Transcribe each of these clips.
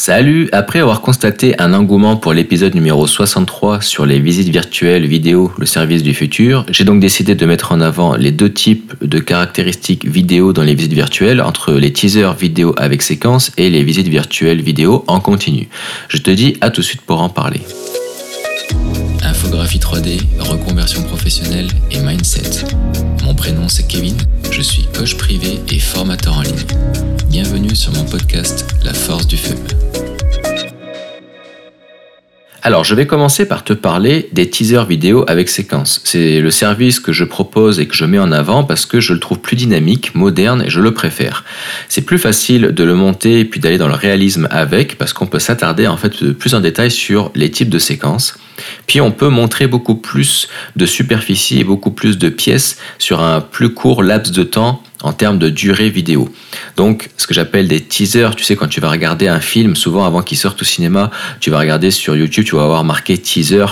Salut Après avoir constaté un engouement pour l'épisode numéro 63 sur les visites virtuelles vidéo, le service du futur, j'ai donc décidé de mettre en avant les deux types de caractéristiques vidéo dans les visites virtuelles, entre les teasers vidéo avec séquence et les visites virtuelles vidéo en continu. Je te dis à tout de suite pour en parler. Infographie 3D, reconversion professionnelle et mindset. Mon prénom c'est Kevin, je suis coach privé et formateur en ligne. Bienvenue sur mon podcast La force du feu. Alors, je vais commencer par te parler des teasers vidéo avec séquence. C'est le service que je propose et que je mets en avant parce que je le trouve plus dynamique, moderne et je le préfère. C'est plus facile de le monter et puis d'aller dans le réalisme avec parce qu'on peut s'attarder en fait plus en détail sur les types de séquences. Puis on peut montrer beaucoup plus de superficie et beaucoup plus de pièces sur un plus court laps de temps en termes de durée vidéo. Donc, ce que j'appelle des teasers, tu sais, quand tu vas regarder un film, souvent avant qu'il sorte au cinéma, tu vas regarder sur YouTube, tu vas avoir marqué teaser,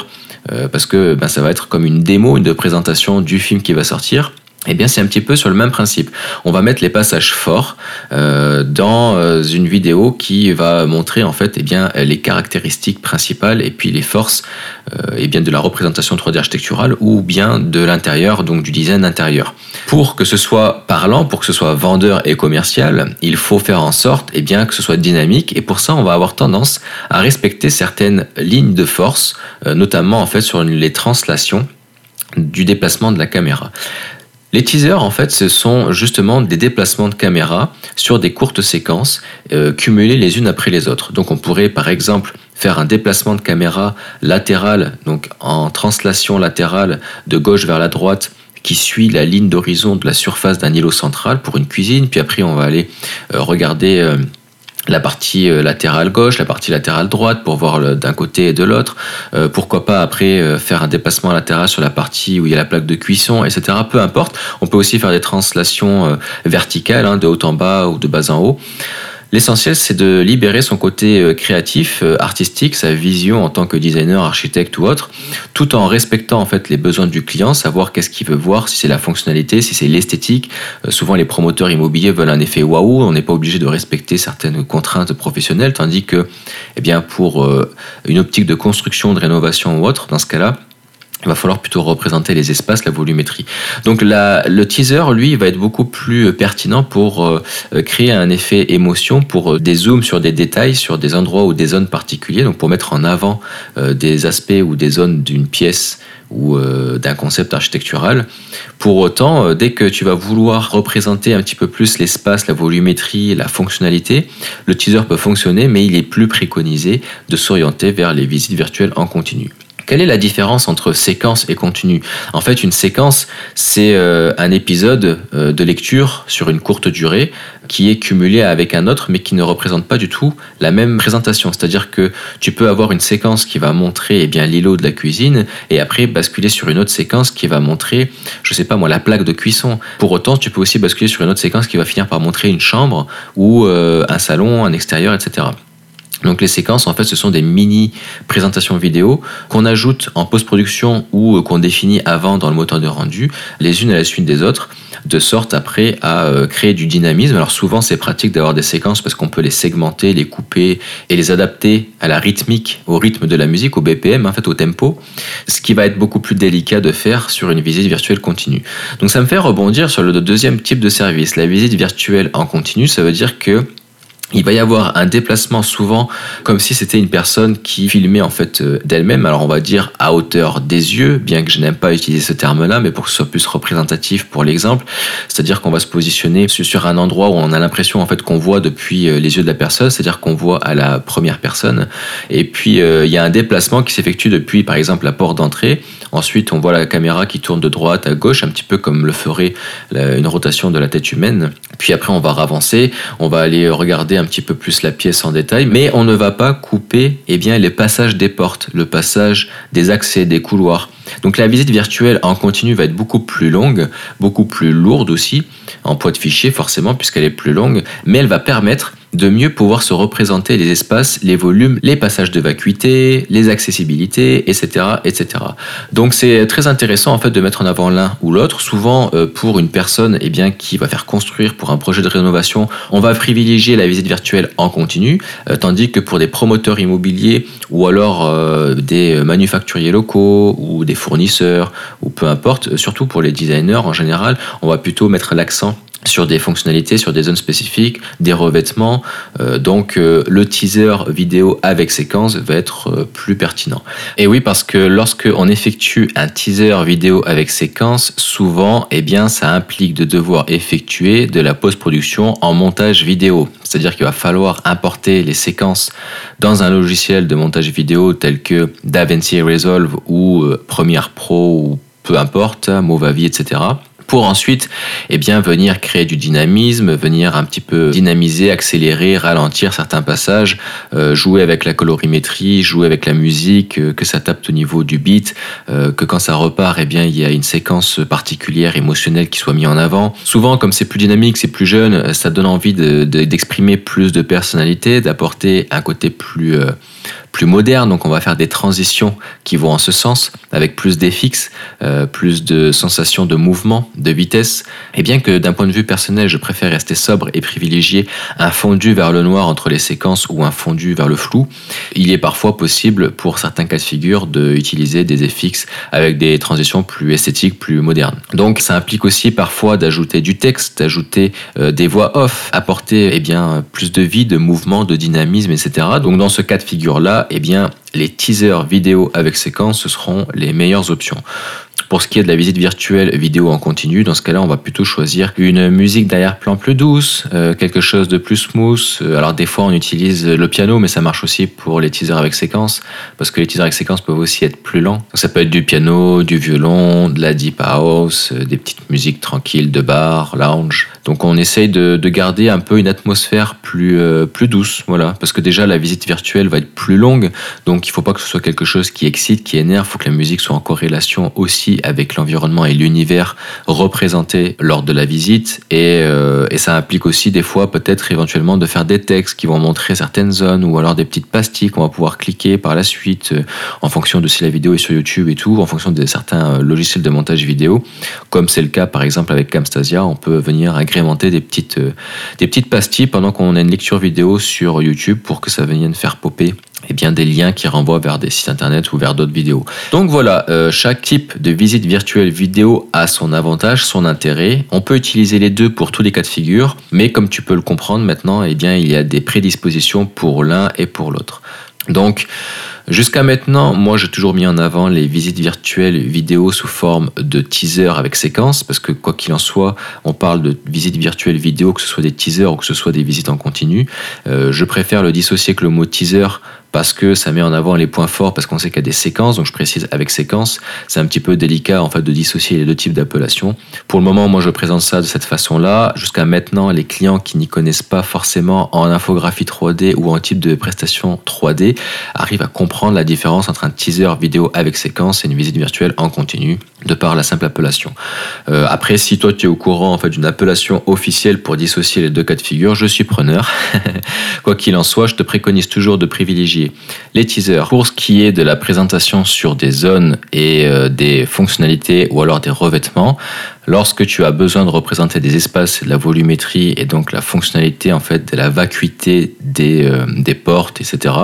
euh, parce que ben, ça va être comme une démo, une présentation du film qui va sortir. Eh bien, c'est un petit peu sur le même principe. On va mettre les passages forts euh, dans euh, une vidéo qui va montrer en fait eh bien, les caractéristiques principales et puis les forces euh, eh bien, de la représentation 3D architecturale ou bien de l'intérieur, donc du design intérieur. Pour que ce soit parlant, pour que ce soit vendeur et commercial, il faut faire en sorte bien, que ce soit dynamique et pour ça, on va avoir tendance à respecter certaines lignes de force, notamment en fait sur les translations du déplacement de la caméra. Les teasers, en fait, ce sont justement des déplacements de caméra sur des courtes séquences euh, cumulées les unes après les autres. Donc on pourrait par exemple faire un déplacement de caméra latéral, donc en translation latérale de gauche vers la droite, qui suit la ligne d'horizon de la surface d'un îlot central pour une cuisine. Puis après, on va aller euh, regarder... Euh, la partie euh, latérale gauche, la partie latérale droite pour voir d'un côté et de l'autre. Euh, pourquoi pas après euh, faire un dépassement latéral sur la partie où il y a la plaque de cuisson, etc. Peu importe. On peut aussi faire des translations verticales, hein, de haut en bas ou de bas en haut. L'essentiel, c'est de libérer son côté euh, créatif, euh, artistique, sa vision en tant que designer, architecte ou autre, tout en respectant en fait les besoins du client, savoir qu'est-ce qu'il veut voir, si c'est la fonctionnalité, si c'est l'esthétique. Euh, souvent, les promoteurs immobiliers veulent un effet waouh. On n'est pas obligé de respecter certaines contraintes professionnelles, tandis que, eh bien, pour une optique de construction, de rénovation ou autre, dans ce cas-là, il va falloir plutôt représenter les espaces, la volumétrie. Donc le teaser, lui, va être beaucoup plus pertinent pour euh, créer un effet émotion, pour euh, des zooms sur des détails, sur des endroits ou des zones particuliers, donc pour mettre en avant euh, des aspects ou des zones d'une pièce ou d'un concept architectural. Pour autant, dès que tu vas vouloir représenter un petit peu plus l'espace, la volumétrie, la fonctionnalité, le teaser peut fonctionner, mais il est plus préconisé de s'orienter vers les visites virtuelles en continu. Quelle est la différence entre séquence et contenu? En fait, une séquence, c'est euh, un épisode euh, de lecture sur une courte durée qui est cumulé avec un autre, mais qui ne représente pas du tout la même présentation. C'est-à-dire que tu peux avoir une séquence qui va montrer eh bien l'îlot de la cuisine, et après basculer sur une autre séquence qui va montrer, je sais pas moi, la plaque de cuisson. Pour autant, tu peux aussi basculer sur une autre séquence qui va finir par montrer une chambre ou euh, un salon, un extérieur, etc. Donc les séquences, en fait, ce sont des mini présentations vidéo qu'on ajoute en post-production ou euh, qu'on définit avant dans le moteur de rendu, les unes à la suite des autres, de sorte après à euh, créer du dynamisme. Alors souvent, c'est pratique d'avoir des séquences parce qu'on peut les segmenter, les couper et les adapter à la rythmique, au rythme de la musique, au BPM, en fait, au tempo, ce qui va être beaucoup plus délicat de faire sur une visite virtuelle continue. Donc ça me fait rebondir sur le deuxième type de service. La visite virtuelle en continu, ça veut dire que il va y avoir un déplacement souvent comme si c'était une personne qui filmait en fait euh, d'elle-même. Alors on va dire à hauteur des yeux, bien que je n'aime pas utiliser ce terme-là, mais pour que ce soit plus représentatif pour l'exemple, c'est-à-dire qu'on va se positionner sur un endroit où on a l'impression en fait qu'on voit depuis euh, les yeux de la personne, c'est-à-dire qu'on voit à la première personne. Et puis euh, il y a un déplacement qui s'effectue depuis par exemple la porte d'entrée. Ensuite on voit la caméra qui tourne de droite à gauche, un petit peu comme le ferait une rotation de la tête humaine. Puis après on va avancer, on va aller regarder un petit peu plus la pièce en détail, mais on ne va pas couper eh bien, les passages des portes, le passage des accès, des couloirs. Donc la visite virtuelle en continu va être beaucoup plus longue, beaucoup plus lourde aussi, en poids de fichier forcément, puisqu'elle est plus longue, mais elle va permettre de mieux pouvoir se représenter les espaces, les volumes, les passages de vacuité, les accessibilités, etc., etc. Donc c'est très intéressant en fait de mettre en avant l'un ou l'autre. Souvent euh, pour une personne eh bien qui va faire construire pour un projet de rénovation, on va privilégier la visite virtuelle en continu, euh, tandis que pour des promoteurs immobiliers ou alors euh, des manufacturiers locaux ou des fournisseurs ou peu importe, surtout pour les designers en général, on va plutôt mettre l'accent sur des fonctionnalités, sur des zones spécifiques, des revêtements. Euh, donc euh, le teaser vidéo avec séquence va être euh, plus pertinent. Et oui, parce que lorsque on effectue un teaser vidéo avec séquence, souvent, eh bien, ça implique de devoir effectuer de la post-production en montage vidéo. C'est-à-dire qu'il va falloir importer les séquences dans un logiciel de montage vidéo tel que DaVinci Resolve ou Premiere Pro ou peu importe, Movavi, etc pour ensuite eh bien, venir créer du dynamisme, venir un petit peu dynamiser, accélérer, ralentir certains passages, euh, jouer avec la colorimétrie, jouer avec la musique, euh, que ça tape au niveau du beat, euh, que quand ça repart, eh bien, il y a une séquence particulière, émotionnelle qui soit mise en avant. Souvent, comme c'est plus dynamique, c'est plus jeune, ça donne envie d'exprimer de, plus de personnalité, d'apporter un côté plus plus moderne, donc on va faire des transitions qui vont en ce sens, avec plus d'effixes, euh, plus de sensations de mouvement, de vitesse. Et bien que d'un point de vue personnel, je préfère rester sobre et privilégier un fondu vers le noir entre les séquences ou un fondu vers le flou, il est parfois possible pour certains cas de figure d'utiliser des effixes avec des transitions plus esthétiques, plus modernes. Donc ça implique aussi parfois d'ajouter du texte, d'ajouter euh, des voix off, apporter eh bien, plus de vie, de mouvement, de dynamisme, etc. Donc dans ce cas de figure-là, eh bien, les teasers vidéo avec séquence, ce seront les meilleures options. Pour ce qui est de la visite virtuelle vidéo en continu, dans ce cas-là, on va plutôt choisir une musique d'arrière-plan plus douce, euh, quelque chose de plus smooth. Euh, alors des fois, on utilise le piano, mais ça marche aussi pour les teasers avec séquence, parce que les teasers avec séquence peuvent aussi être plus lents. ça peut être du piano, du violon, de la deep house, euh, des petites musiques tranquilles de bar, lounge. Donc on essaye de, garder un peu une atmosphère plus, plus douce, voilà, parce que déjà la visite virtuelle va être plus longue, donc il ne faut pas que ce soit quelque chose qui excite, qui énerve, il faut que la musique soit en corrélation aussi avec l'environnement et l'univers représenté lors de la visite. Et, euh, et ça implique aussi des fois peut-être éventuellement de faire des textes qui vont montrer certaines zones ou alors des petites pastilles qu'on va pouvoir cliquer par la suite euh, en fonction de si la vidéo est sur YouTube et tout, en fonction de certains euh, logiciels de montage vidéo. Comme c'est le cas par exemple avec Camstasia, on peut venir agrémenter des petites, des petites pastilles pendant qu'on a une lecture vidéo sur YouTube pour que ça vienne faire popper bien, des liens qui renvoient vers des sites internet ou vers d'autres vidéos. Donc voilà, euh, chaque type de visite virtuelle vidéo a son avantage, son intérêt. On peut utiliser les deux pour tous les cas de figure, mais comme tu peux le comprendre maintenant, eh bien, il y a des prédispositions pour l'un et pour l'autre. Donc, Jusqu'à maintenant, moi j'ai toujours mis en avant les visites virtuelles vidéo sous forme de teaser avec séquence, parce que quoi qu'il en soit, on parle de visites virtuelles vidéo, que ce soit des teasers ou que ce soit des visites en continu. Euh, je préfère le dissocier que le mot teaser parce que ça met en avant les points forts, parce qu'on sait qu'il y a des séquences, donc je précise avec séquence, c'est un petit peu délicat en fait de dissocier les deux types d'appellations. Pour le moment, moi je présente ça de cette façon-là. Jusqu'à maintenant, les clients qui n'y connaissent pas forcément en infographie 3D ou en type de prestation 3D arrivent à comprendre la différence entre un teaser vidéo avec séquence et une visite virtuelle en continu, de par la simple appellation. Euh, après, si toi tu es au courant en fait d'une appellation officielle pour dissocier les deux cas de figure, je suis preneur. Quoi qu'il en soit, je te préconise toujours de privilégier les teasers. Pour ce qui est de la présentation sur des zones et euh, des fonctionnalités ou alors des revêtements, lorsque tu as besoin de représenter des espaces, de la volumétrie et donc la fonctionnalité en fait de la vacuité des, euh, des portes, etc.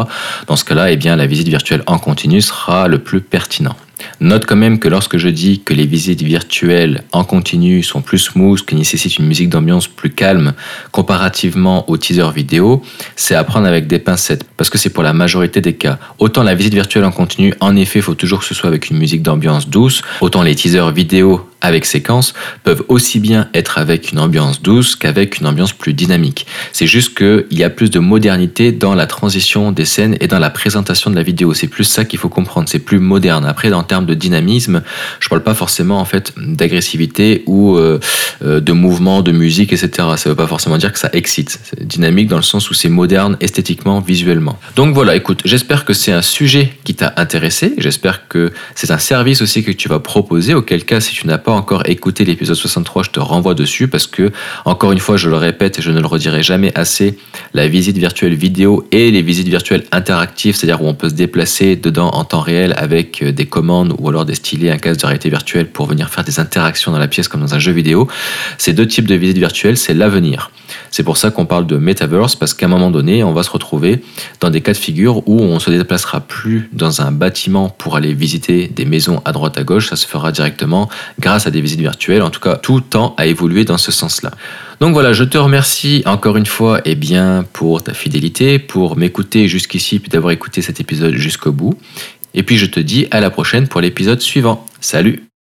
Dans ce cas-là, eh bien la visite virtuelle en continu sera le plus pertinent. Note quand même que lorsque je dis que les visites virtuelles en continu sont plus smooth, qui nécessitent une musique d'ambiance plus calme comparativement aux teasers vidéo, c'est à prendre avec des pincettes, parce que c'est pour la majorité des cas. Autant la visite virtuelle en continu, en effet, faut toujours que ce soit avec une musique d'ambiance douce, autant les teasers vidéo avec séquence peuvent aussi bien être avec une ambiance douce qu'avec une ambiance plus dynamique. C'est juste qu'il y a plus de modernité dans la transition des scènes et dans la présentation de la vidéo. C'est plus ça qu'il faut comprendre, c'est plus moderne. Après, termes de dynamisme, je parle pas forcément en fait d'agressivité ou euh, de mouvement, de musique, etc. Ça veut pas forcément dire que ça excite. C'est dynamique dans le sens où c'est moderne esthétiquement, visuellement. Donc voilà, écoute, j'espère que c'est un sujet qui t'a intéressé. J'espère que c'est un service aussi que tu vas proposer. Auquel cas, si tu n'as pas encore écouté l'épisode 63, je te renvoie dessus parce que, encore une fois, je le répète et je ne le redirai jamais assez, la visite virtuelle vidéo et les visites virtuelles interactives, c'est-à-dire où on peut se déplacer dedans en temps réel avec euh, des commandes ou alors des stylés, un casque de réalité virtuelle pour venir faire des interactions dans la pièce comme dans un jeu vidéo. Ces deux types de visites virtuelles, c'est l'avenir. C'est pour ça qu'on parle de metaverse parce qu'à un moment donné, on va se retrouver dans des cas de figure où on se déplacera plus dans un bâtiment pour aller visiter des maisons à droite à gauche, ça se fera directement grâce à des visites virtuelles. En tout cas, tout temps a évolué dans ce sens-là. Donc voilà, je te remercie encore une fois et eh bien, pour ta fidélité, pour m'écouter jusqu'ici, puis d'avoir écouté cet épisode jusqu'au bout. Et puis je te dis à la prochaine pour l'épisode suivant. Salut